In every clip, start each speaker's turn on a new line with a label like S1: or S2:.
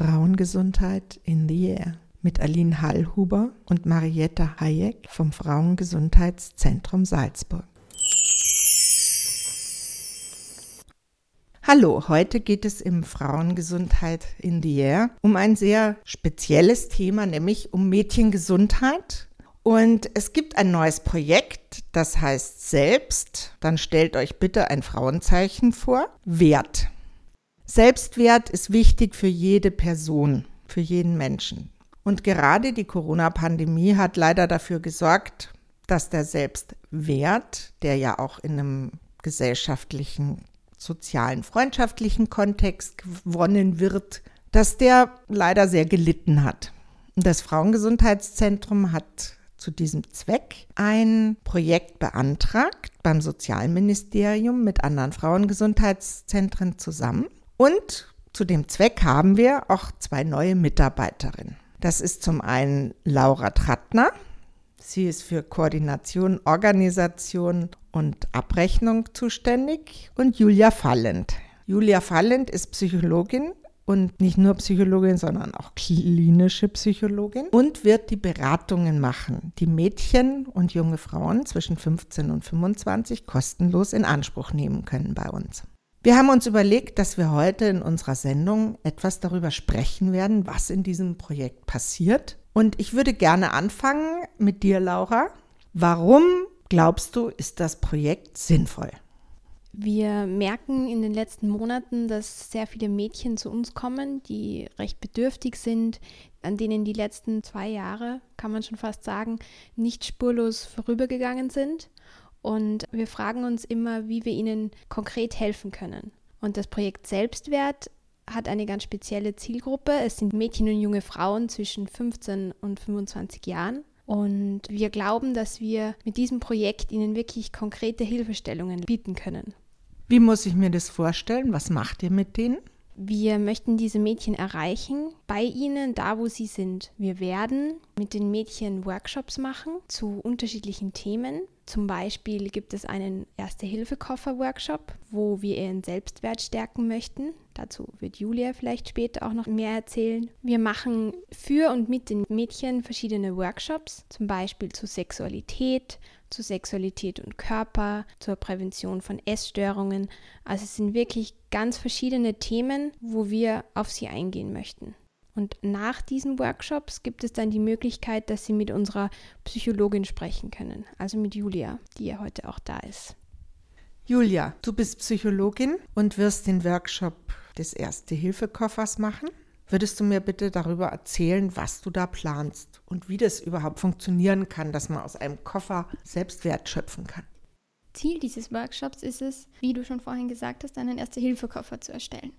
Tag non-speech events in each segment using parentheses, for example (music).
S1: Frauengesundheit in the Air mit Aline Hallhuber und Marietta Hayek vom Frauengesundheitszentrum Salzburg. Hallo, heute geht es im Frauengesundheit in the Air um ein sehr spezielles Thema, nämlich um Mädchengesundheit. Und es gibt ein neues Projekt, das heißt Selbst. Dann stellt euch bitte ein Frauenzeichen vor. Wert. Selbstwert ist wichtig für jede Person, für jeden Menschen. Und gerade die Corona-Pandemie hat leider dafür gesorgt, dass der Selbstwert, der ja auch in einem gesellschaftlichen, sozialen, freundschaftlichen Kontext gewonnen wird, dass der leider sehr gelitten hat. Das Frauengesundheitszentrum hat zu diesem Zweck ein Projekt beantragt beim Sozialministerium mit anderen Frauengesundheitszentren zusammen und zu dem Zweck haben wir auch zwei neue Mitarbeiterinnen. Das ist zum einen Laura Trattner. Sie ist für Koordination, Organisation und Abrechnung zuständig. Und Julia Fallend. Julia Fallend ist Psychologin und nicht nur Psychologin, sondern auch klinische Psychologin und wird die Beratungen machen, die Mädchen und junge Frauen zwischen 15 und 25 kostenlos in Anspruch nehmen können bei uns. Wir haben uns überlegt, dass wir heute in unserer Sendung etwas darüber sprechen werden, was in diesem Projekt passiert. Und ich würde gerne anfangen mit dir, Laura. Warum glaubst du, ist das Projekt sinnvoll?
S2: Wir merken in den letzten Monaten, dass sehr viele Mädchen zu uns kommen, die recht bedürftig sind, an denen die letzten zwei Jahre, kann man schon fast sagen, nicht spurlos vorübergegangen sind und wir fragen uns immer, wie wir ihnen konkret helfen können. Und das Projekt Selbstwert hat eine ganz spezielle Zielgruppe. Es sind Mädchen und junge Frauen zwischen 15 und 25 Jahren. Und wir glauben, dass wir mit diesem Projekt ihnen wirklich konkrete Hilfestellungen bieten können.
S1: Wie muss ich mir das vorstellen? Was macht ihr mit denen?
S2: Wir möchten diese Mädchen erreichen, bei ihnen, da wo sie sind. Wir werden mit den Mädchen Workshops machen zu unterschiedlichen Themen. Zum Beispiel gibt es einen Erste-Hilfe-Koffer-Workshop, wo wir ihren Selbstwert stärken möchten. Dazu wird Julia vielleicht später auch noch mehr erzählen. Wir machen für und mit den Mädchen verschiedene Workshops, zum Beispiel zu Sexualität, zu Sexualität und Körper, zur Prävention von Essstörungen. Also es sind wirklich ganz verschiedene Themen, wo wir auf sie eingehen möchten. Und nach diesen Workshops gibt es dann die Möglichkeit, dass Sie mit unserer Psychologin sprechen können, also mit Julia, die ja heute auch da ist.
S1: Julia, du bist Psychologin und wirst den Workshop des Erste-Hilfe-Koffers machen. Würdest du mir bitte darüber erzählen, was du da planst und wie das überhaupt funktionieren kann, dass man aus einem Koffer Selbstwert schöpfen kann?
S3: Ziel dieses Workshops ist es, wie du schon vorhin gesagt hast, einen Erste-Hilfe-Koffer zu erstellen.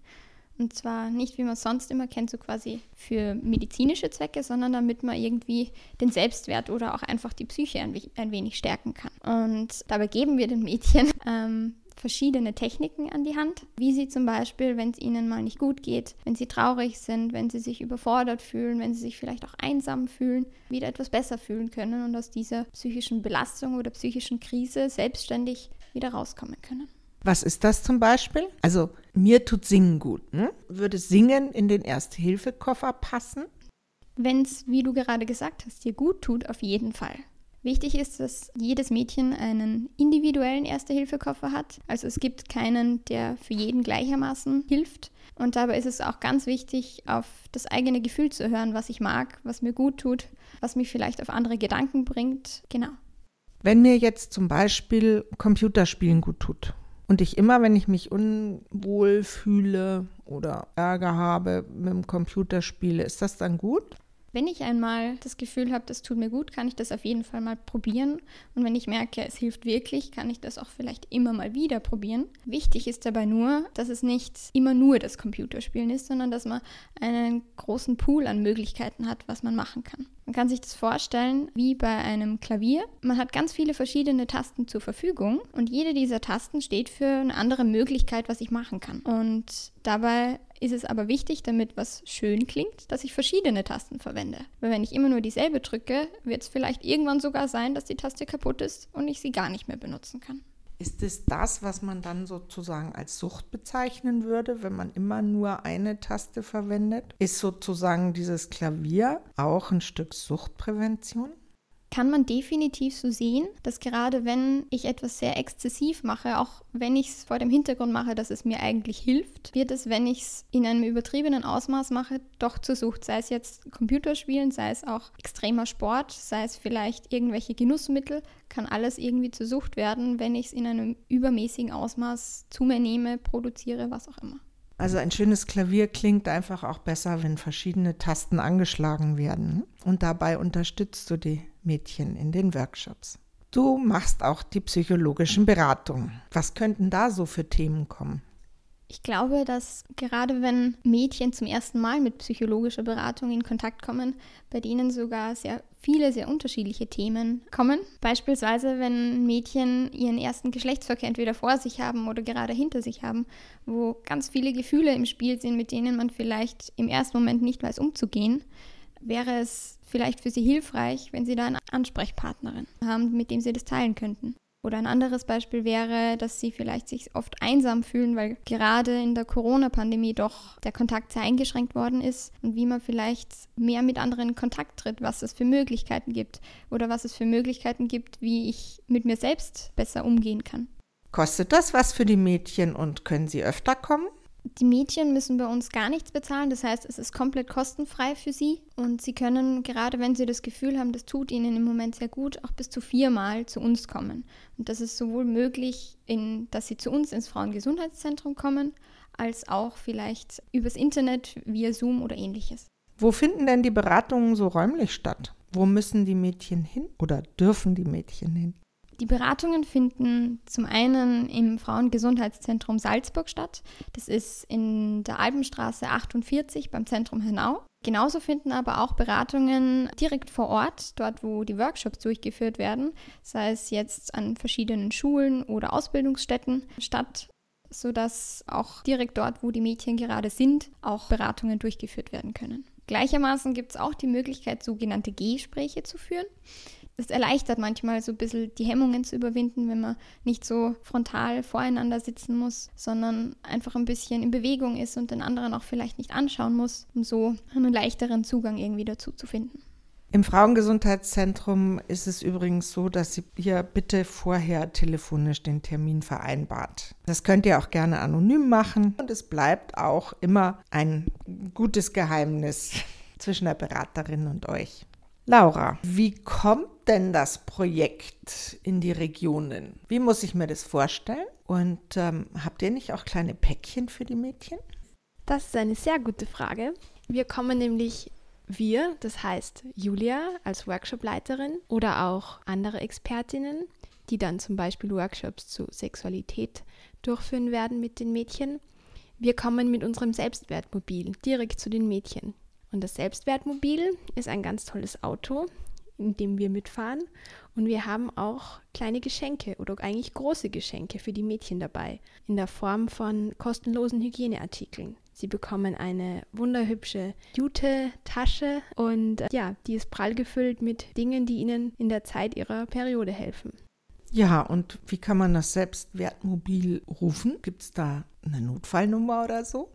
S3: Und zwar nicht, wie man sonst immer kennt, so quasi für medizinische Zwecke, sondern damit man irgendwie den Selbstwert oder auch einfach die Psyche ein, ein wenig stärken kann. Und dabei geben wir den Mädchen (laughs) ähm, verschiedene Techniken an die Hand, wie sie zum Beispiel, wenn es ihnen mal nicht gut geht, wenn sie traurig sind, wenn sie sich überfordert fühlen, wenn sie sich vielleicht auch einsam fühlen, wieder etwas besser fühlen können und aus dieser psychischen Belastung oder psychischen Krise selbstständig wieder rauskommen können.
S1: Was ist das zum Beispiel? Also mir tut Singen gut. Ne? Würde Singen in den Erste-Hilfe-Koffer passen?
S3: Wenn es, wie du gerade gesagt hast, dir gut tut, auf jeden Fall. Wichtig ist, dass jedes Mädchen einen individuellen Erste-Hilfe-Koffer hat. Also es gibt keinen, der für jeden gleichermaßen hilft. Und dabei ist es auch ganz wichtig, auf das eigene Gefühl zu hören, was ich mag, was mir gut tut, was mich vielleicht auf andere Gedanken bringt. Genau.
S1: Wenn mir jetzt zum Beispiel Computerspielen gut tut, und ich immer, wenn ich mich unwohl fühle oder Ärger habe mit dem Computerspiele, ist das dann gut?
S3: Wenn ich einmal das Gefühl habe, das tut mir gut, kann ich das auf jeden Fall mal probieren. Und wenn ich merke, es hilft wirklich, kann ich das auch vielleicht immer mal wieder probieren. Wichtig ist dabei nur, dass es nicht immer nur das Computerspielen ist, sondern dass man einen großen Pool an Möglichkeiten hat, was man machen kann. Man kann sich das vorstellen wie bei einem Klavier. Man hat ganz viele verschiedene Tasten zur Verfügung und jede dieser Tasten steht für eine andere Möglichkeit, was ich machen kann. Und dabei ist es aber wichtig, damit was schön klingt, dass ich verschiedene Tasten verwende. Weil wenn ich immer nur dieselbe drücke, wird es vielleicht irgendwann sogar sein, dass die Taste kaputt ist und ich sie gar nicht mehr benutzen kann.
S1: Ist es das, was man dann sozusagen als Sucht bezeichnen würde, wenn man immer nur eine Taste verwendet? Ist sozusagen dieses Klavier auch ein Stück Suchtprävention?
S3: Kann man definitiv so sehen, dass gerade wenn ich etwas sehr exzessiv mache, auch wenn ich es vor dem Hintergrund mache, dass es mir eigentlich hilft, wird es, wenn ich es in einem übertriebenen Ausmaß mache, doch zur Sucht. Sei es jetzt Computerspielen, sei es auch extremer Sport, sei es vielleicht irgendwelche Genussmittel, kann alles irgendwie zur Sucht werden, wenn ich es in einem übermäßigen Ausmaß zu mir nehme, produziere, was auch immer.
S1: Also ein schönes Klavier klingt einfach auch besser, wenn verschiedene Tasten angeschlagen werden. Und dabei unterstützt du die Mädchen in den Workshops. Du machst auch die psychologischen Beratungen. Was könnten da so für Themen kommen?
S3: Ich glaube, dass gerade wenn Mädchen zum ersten Mal mit psychologischer Beratung in Kontakt kommen, bei denen sogar sehr viele, sehr unterschiedliche Themen kommen. Beispielsweise, wenn Mädchen ihren ersten Geschlechtsverkehr entweder vor sich haben oder gerade hinter sich haben, wo ganz viele Gefühle im Spiel sind, mit denen man vielleicht im ersten Moment nicht weiß umzugehen, wäre es vielleicht für sie hilfreich, wenn sie da eine Ansprechpartnerin haben, mit dem sie das teilen könnten. Oder ein anderes Beispiel wäre, dass sie vielleicht sich oft einsam fühlen, weil gerade in der Corona-Pandemie doch der Kontakt sehr eingeschränkt worden ist und wie man vielleicht mehr mit anderen in Kontakt tritt, was es für Möglichkeiten gibt oder was es für Möglichkeiten gibt, wie ich mit mir selbst besser umgehen kann.
S1: Kostet das was für die Mädchen und können sie öfter kommen?
S3: Die Mädchen müssen bei uns gar nichts bezahlen, das heißt, es ist komplett kostenfrei für sie und sie können, gerade wenn sie das Gefühl haben, das tut ihnen im Moment sehr gut, auch bis zu viermal zu uns kommen. Und das ist sowohl möglich, in, dass sie zu uns ins Frauengesundheitszentrum kommen, als auch vielleicht übers Internet via Zoom oder ähnliches.
S1: Wo finden denn die Beratungen so räumlich statt? Wo müssen die Mädchen hin oder dürfen die Mädchen hin?
S3: Die Beratungen finden zum einen im Frauengesundheitszentrum Salzburg statt. Das ist in der Alpenstraße 48 beim Zentrum Hernau. Genauso finden aber auch Beratungen direkt vor Ort, dort wo die Workshops durchgeführt werden, sei es jetzt an verschiedenen Schulen oder Ausbildungsstätten statt, sodass auch direkt dort, wo die Mädchen gerade sind, auch Beratungen durchgeführt werden können. Gleichermaßen gibt es auch die Möglichkeit, sogenannte Gespräche zu führen es erleichtert manchmal so ein bisschen die Hemmungen zu überwinden, wenn man nicht so frontal voreinander sitzen muss, sondern einfach ein bisschen in Bewegung ist und den anderen auch vielleicht nicht anschauen muss, um so einen leichteren Zugang irgendwie dazu zu finden.
S1: Im Frauengesundheitszentrum ist es übrigens so, dass hier bitte vorher telefonisch den Termin vereinbart. Das könnt ihr auch gerne anonym machen und es bleibt auch immer ein gutes Geheimnis (laughs) zwischen der Beraterin und euch. Laura, wie kommt denn das Projekt in die Regionen? Wie muss ich mir das vorstellen? Und ähm, habt ihr nicht auch kleine Päckchen für die Mädchen?
S2: Das ist eine sehr gute Frage. Wir kommen nämlich wir, das heißt Julia als Workshopleiterin oder auch andere Expertinnen, die dann zum Beispiel Workshops zu Sexualität durchführen werden mit den Mädchen. Wir kommen mit unserem Selbstwertmobil direkt zu den Mädchen. Und das Selbstwertmobil ist ein ganz tolles Auto, in dem wir mitfahren. Und wir haben auch kleine Geschenke oder eigentlich große Geschenke für die Mädchen dabei, in der Form von kostenlosen Hygieneartikeln. Sie bekommen eine wunderhübsche Jute-Tasche und äh, ja, die ist prall gefüllt mit Dingen, die ihnen in der Zeit ihrer Periode helfen.
S1: Ja, und wie kann man das Selbstwertmobil rufen? Gibt es da eine Notfallnummer oder so?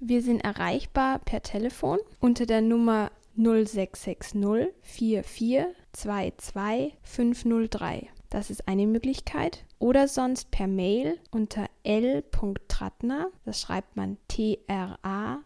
S2: Wir sind erreichbar per Telefon unter der Nummer 0660 44 503. Das ist eine Möglichkeit. Oder sonst per Mail unter l.trattner, das schreibt man T-R-A-T-T-N-I-R,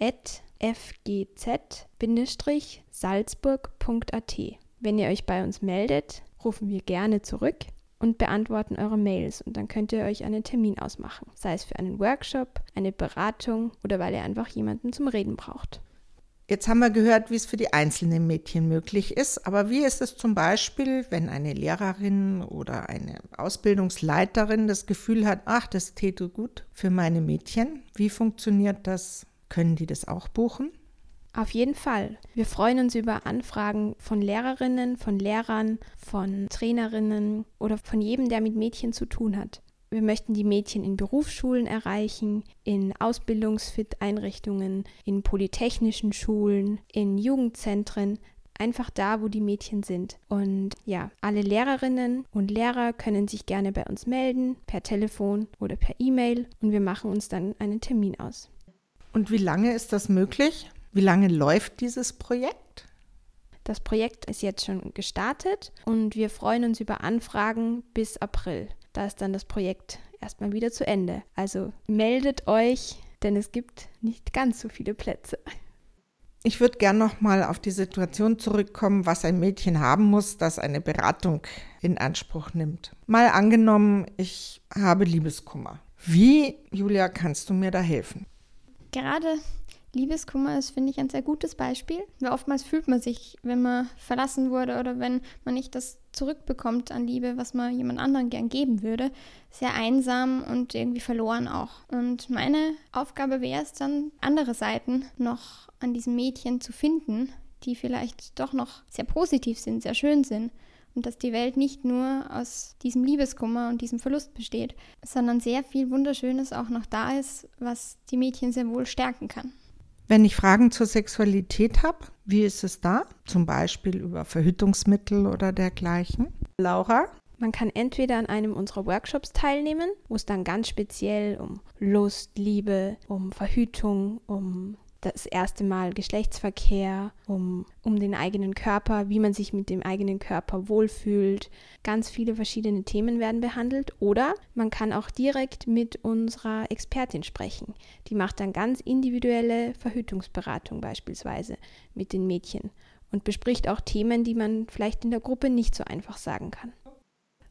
S2: at fgz-salzburg.at. Wenn ihr euch bei uns meldet, rufen wir gerne zurück und beantworten eure Mails und dann könnt ihr euch einen Termin ausmachen, sei es für einen Workshop, eine Beratung oder weil ihr einfach jemanden zum Reden braucht.
S1: Jetzt haben wir gehört, wie es für die einzelnen Mädchen möglich ist, aber wie ist es zum Beispiel, wenn eine Lehrerin oder eine Ausbildungsleiterin das Gefühl hat, ach, das täte gut für meine Mädchen? Wie funktioniert das? Können die das auch buchen?
S2: Auf jeden Fall. Wir freuen uns über Anfragen von Lehrerinnen, von Lehrern, von Trainerinnen oder von jedem, der mit Mädchen zu tun hat. Wir möchten die Mädchen in Berufsschulen erreichen, in Ausbildungsfit-Einrichtungen, in polytechnischen Schulen, in Jugendzentren. einfach da, wo die Mädchen sind. Und ja, alle Lehrerinnen und Lehrer können sich gerne bei uns melden, per Telefon oder per E-Mail und wir machen uns dann einen Termin aus.
S1: Und wie lange ist das möglich? Wie lange läuft dieses Projekt?
S2: Das Projekt ist jetzt schon gestartet und wir freuen uns über Anfragen bis April. Da ist dann das Projekt erstmal wieder zu Ende. Also meldet euch, denn es gibt nicht ganz so viele Plätze.
S1: Ich würde gerne noch mal auf die Situation zurückkommen, was ein Mädchen haben muss, das eine Beratung in Anspruch nimmt. Mal angenommen, ich habe Liebeskummer. Wie, Julia, kannst du mir da helfen?
S3: Gerade Liebeskummer ist, finde ich, ein sehr gutes Beispiel. Weil oftmals fühlt man sich, wenn man verlassen wurde oder wenn man nicht das zurückbekommt an Liebe, was man jemand anderen gern geben würde, sehr einsam und irgendwie verloren auch. Und meine Aufgabe wäre es dann, andere Seiten noch an diesem Mädchen zu finden, die vielleicht doch noch sehr positiv sind, sehr schön sind. Und dass die Welt nicht nur aus diesem Liebeskummer und diesem Verlust besteht, sondern sehr viel Wunderschönes auch noch da ist, was die Mädchen sehr wohl stärken kann.
S1: Wenn ich Fragen zur Sexualität habe, wie ist es da? Zum Beispiel über Verhütungsmittel oder dergleichen. Laura?
S2: Man kann entweder an einem unserer Workshops teilnehmen, wo es dann ganz speziell um Lust, Liebe, um Verhütung, um das erste Mal Geschlechtsverkehr, um, um den eigenen Körper, wie man sich mit dem eigenen Körper wohlfühlt. Ganz viele verschiedene Themen werden behandelt. Oder man kann auch direkt mit unserer Expertin sprechen. Die macht dann ganz individuelle Verhütungsberatung beispielsweise mit den Mädchen und bespricht auch Themen, die man vielleicht in der Gruppe nicht so einfach sagen kann.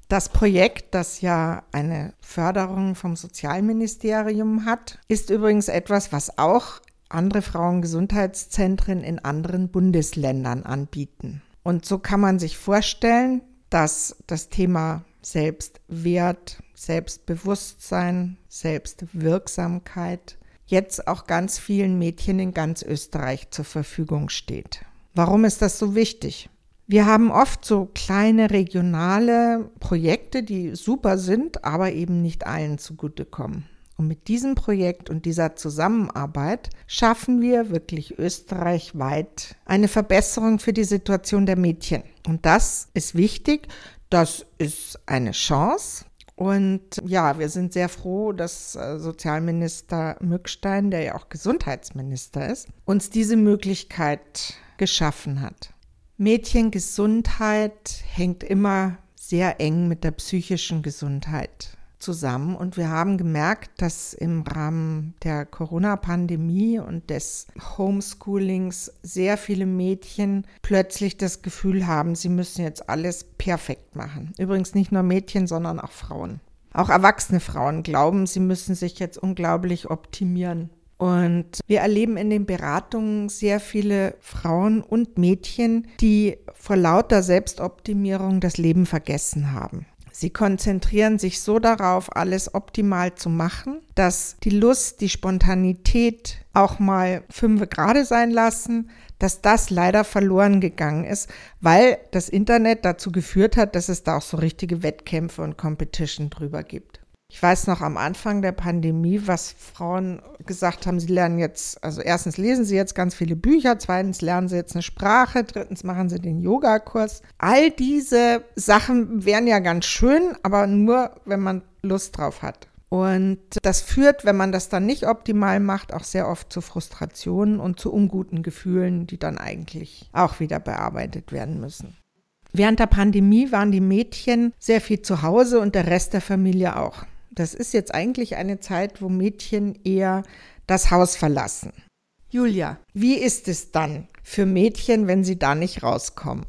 S1: Das Projekt, das ja eine Förderung vom Sozialministerium hat, ist übrigens etwas, was auch andere Frauengesundheitszentren in anderen Bundesländern anbieten. Und so kann man sich vorstellen, dass das Thema Selbstwert, Selbstbewusstsein, Selbstwirksamkeit jetzt auch ganz vielen Mädchen in ganz Österreich zur Verfügung steht. Warum ist das so wichtig? Wir haben oft so kleine regionale Projekte, die super sind, aber eben nicht allen zugutekommen. Und mit diesem Projekt und dieser Zusammenarbeit schaffen wir wirklich österreichweit eine Verbesserung für die Situation der Mädchen. Und das ist wichtig. Das ist eine Chance. Und ja, wir sind sehr froh, dass äh, Sozialminister Mückstein, der ja auch Gesundheitsminister ist, uns diese Möglichkeit geschaffen hat. Mädchengesundheit hängt immer sehr eng mit der psychischen Gesundheit zusammen und wir haben gemerkt, dass im Rahmen der Corona-Pandemie und des Homeschoolings sehr viele Mädchen plötzlich das Gefühl haben, sie müssen jetzt alles perfekt machen. Übrigens nicht nur Mädchen, sondern auch Frauen. Auch erwachsene Frauen glauben, sie müssen sich jetzt unglaublich optimieren. Und wir erleben in den Beratungen sehr viele Frauen und Mädchen, die vor lauter Selbstoptimierung das Leben vergessen haben. Sie konzentrieren sich so darauf, alles optimal zu machen, dass die Lust, die Spontanität auch mal fünf Grade sein lassen, dass das leider verloren gegangen ist, weil das Internet dazu geführt hat, dass es da auch so richtige Wettkämpfe und Competition drüber gibt. Ich weiß noch am Anfang der Pandemie, was Frauen gesagt haben, sie lernen jetzt, also erstens lesen sie jetzt ganz viele Bücher, zweitens lernen sie jetzt eine Sprache, drittens machen sie den Yogakurs. All diese Sachen wären ja ganz schön, aber nur, wenn man Lust drauf hat. Und das führt, wenn man das dann nicht optimal macht, auch sehr oft zu Frustrationen und zu unguten Gefühlen, die dann eigentlich auch wieder bearbeitet werden müssen. Während der Pandemie waren die Mädchen sehr viel zu Hause und der Rest der Familie auch. Das ist jetzt eigentlich eine Zeit, wo Mädchen eher das Haus verlassen. Julia, wie ist es dann für Mädchen, wenn sie da nicht rauskommen?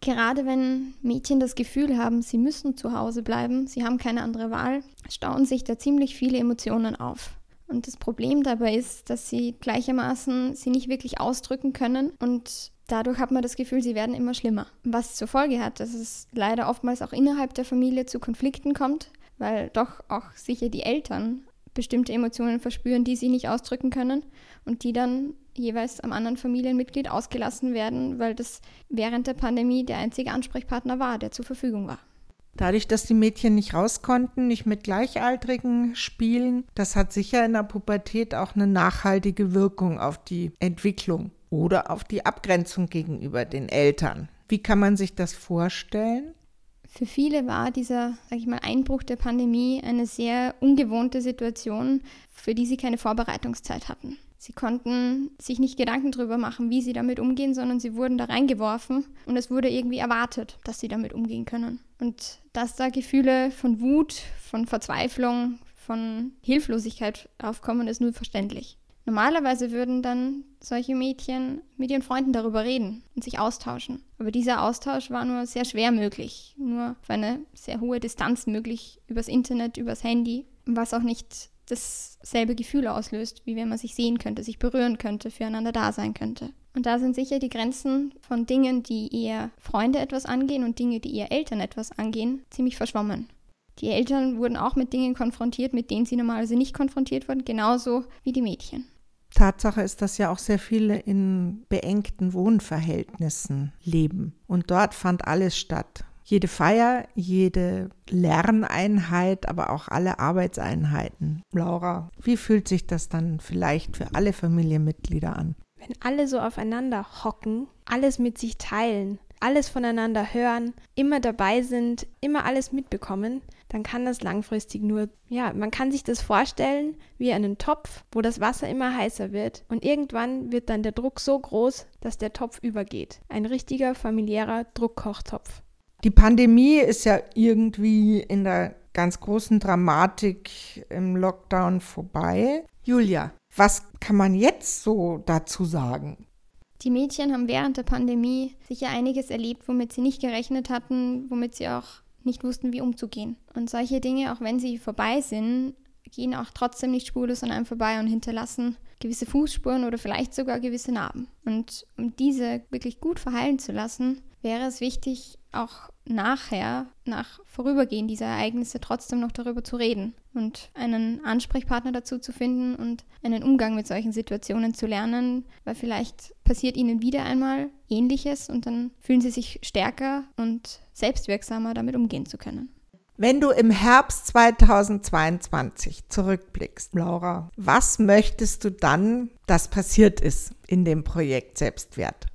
S3: Gerade wenn Mädchen das Gefühl haben, sie müssen zu Hause bleiben, sie haben keine andere Wahl, stauen sich da ziemlich viele Emotionen auf. Und das Problem dabei ist, dass sie gleichermaßen sie nicht wirklich ausdrücken können und dadurch hat man das Gefühl, sie werden immer schlimmer. Was zur Folge hat, dass es leider oftmals auch innerhalb der Familie zu Konflikten kommt, weil doch auch sicher die Eltern bestimmte Emotionen verspüren, die sie nicht ausdrücken können und die dann jeweils am anderen Familienmitglied ausgelassen werden, weil das während der Pandemie der einzige Ansprechpartner war, der zur Verfügung war.
S1: Dadurch, dass die Mädchen nicht raus konnten, nicht mit Gleichaltrigen spielen, das hat sicher in der Pubertät auch eine nachhaltige Wirkung auf die Entwicklung. Oder auf die Abgrenzung gegenüber den Eltern. Wie kann man sich das vorstellen?
S3: Für viele war dieser, sag ich mal, Einbruch der Pandemie eine sehr ungewohnte Situation, für die sie keine Vorbereitungszeit hatten. Sie konnten sich nicht Gedanken darüber machen, wie sie damit umgehen, sondern sie wurden da reingeworfen und es wurde irgendwie erwartet, dass sie damit umgehen können. Und dass da Gefühle von Wut, von Verzweiflung, von Hilflosigkeit aufkommen, ist nur verständlich. Normalerweise würden dann solche Mädchen mit ihren Freunden darüber reden und sich austauschen. Aber dieser Austausch war nur sehr schwer möglich, nur auf eine sehr hohe Distanz möglich, übers Internet, übers Handy, was auch nicht dasselbe Gefühl auslöst, wie wenn man sich sehen könnte, sich berühren könnte, füreinander da sein könnte. Und da sind sicher die Grenzen von Dingen, die eher Freunde etwas angehen und Dinge, die eher Eltern etwas angehen, ziemlich verschwommen. Die Eltern wurden auch mit Dingen konfrontiert, mit denen sie normalerweise nicht konfrontiert wurden, genauso wie die Mädchen.
S1: Tatsache ist, dass ja auch sehr viele in beengten Wohnverhältnissen leben. Und dort fand alles statt. Jede Feier, jede Lerneinheit, aber auch alle Arbeitseinheiten. Laura, wie fühlt sich das dann vielleicht für alle Familienmitglieder an?
S2: Wenn alle so aufeinander hocken, alles mit sich teilen, alles voneinander hören, immer dabei sind, immer alles mitbekommen, dann kann das langfristig nur, ja, man kann sich das vorstellen wie einen Topf, wo das Wasser immer heißer wird und irgendwann wird dann der Druck so groß, dass der Topf übergeht. Ein richtiger familiärer Druckkochtopf.
S1: Die Pandemie ist ja irgendwie in der ganz großen Dramatik im Lockdown vorbei. Julia, was kann man jetzt so dazu sagen?
S3: Die Mädchen haben während der Pandemie sicher einiges erlebt, womit sie nicht gerechnet hatten, womit sie auch nicht wussten, wie umzugehen. Und solche Dinge, auch wenn sie vorbei sind, gehen auch trotzdem nicht spurlos an einem vorbei und hinterlassen gewisse Fußspuren oder vielleicht sogar gewisse Narben. Und um diese wirklich gut verheilen zu lassen, wäre es wichtig, auch nachher, nach Vorübergehen dieser Ereignisse, trotzdem noch darüber zu reden und einen Ansprechpartner dazu zu finden und einen Umgang mit solchen Situationen zu lernen, weil vielleicht passiert ihnen wieder einmal Ähnliches und dann fühlen sie sich stärker und selbstwirksamer damit umgehen zu können.
S1: Wenn du im Herbst 2022 zurückblickst, Laura, was möchtest du dann, dass passiert ist in dem Projekt Selbstwert?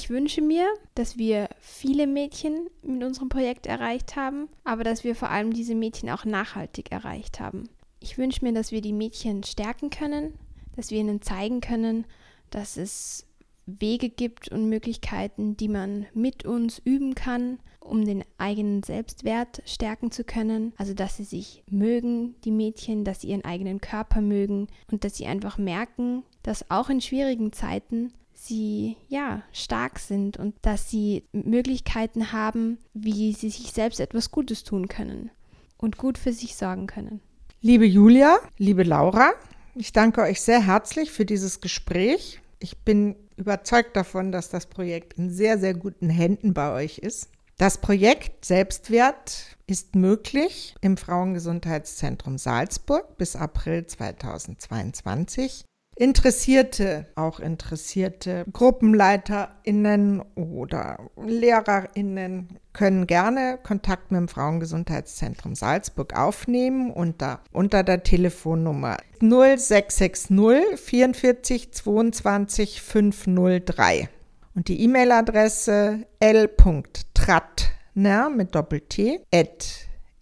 S2: Ich wünsche mir, dass wir viele Mädchen mit unserem Projekt erreicht haben, aber dass wir vor allem diese Mädchen auch nachhaltig erreicht haben. Ich wünsche mir, dass wir die Mädchen stärken können, dass wir ihnen zeigen können, dass es Wege gibt und Möglichkeiten, die man mit uns üben kann, um den eigenen Selbstwert stärken zu können. Also, dass sie sich mögen, die Mädchen, dass sie ihren eigenen Körper mögen und dass sie einfach merken, dass auch in schwierigen Zeiten sie ja stark sind und dass sie Möglichkeiten haben, wie sie sich selbst etwas Gutes tun können und gut für sich sorgen können.
S1: Liebe Julia, liebe Laura, ich danke euch sehr herzlich für dieses Gespräch. Ich bin überzeugt davon, dass das Projekt in sehr, sehr guten Händen bei euch ist. Das Projekt Selbstwert ist möglich im Frauengesundheitszentrum Salzburg bis April 2022. Interessierte, auch interessierte GruppenleiterInnen oder LehrerInnen können gerne Kontakt mit dem Frauengesundheitszentrum Salzburg aufnehmen unter, unter der Telefonnummer 0660 44 22 503 und die E-Mail-Adresse l.trattner mit Doppel-T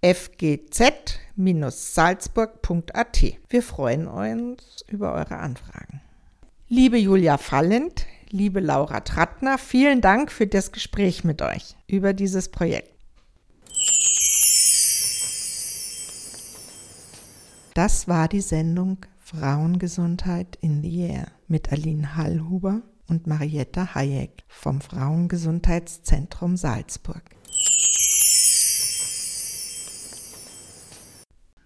S1: fgz-salzburg.at. Wir freuen uns über eure Anfragen. Liebe Julia Fallend, liebe Laura Trattner, vielen Dank für das Gespräch mit euch über dieses Projekt. Das war die Sendung Frauengesundheit in the Air mit Aline Hallhuber und Marietta Hayek vom Frauengesundheitszentrum Salzburg.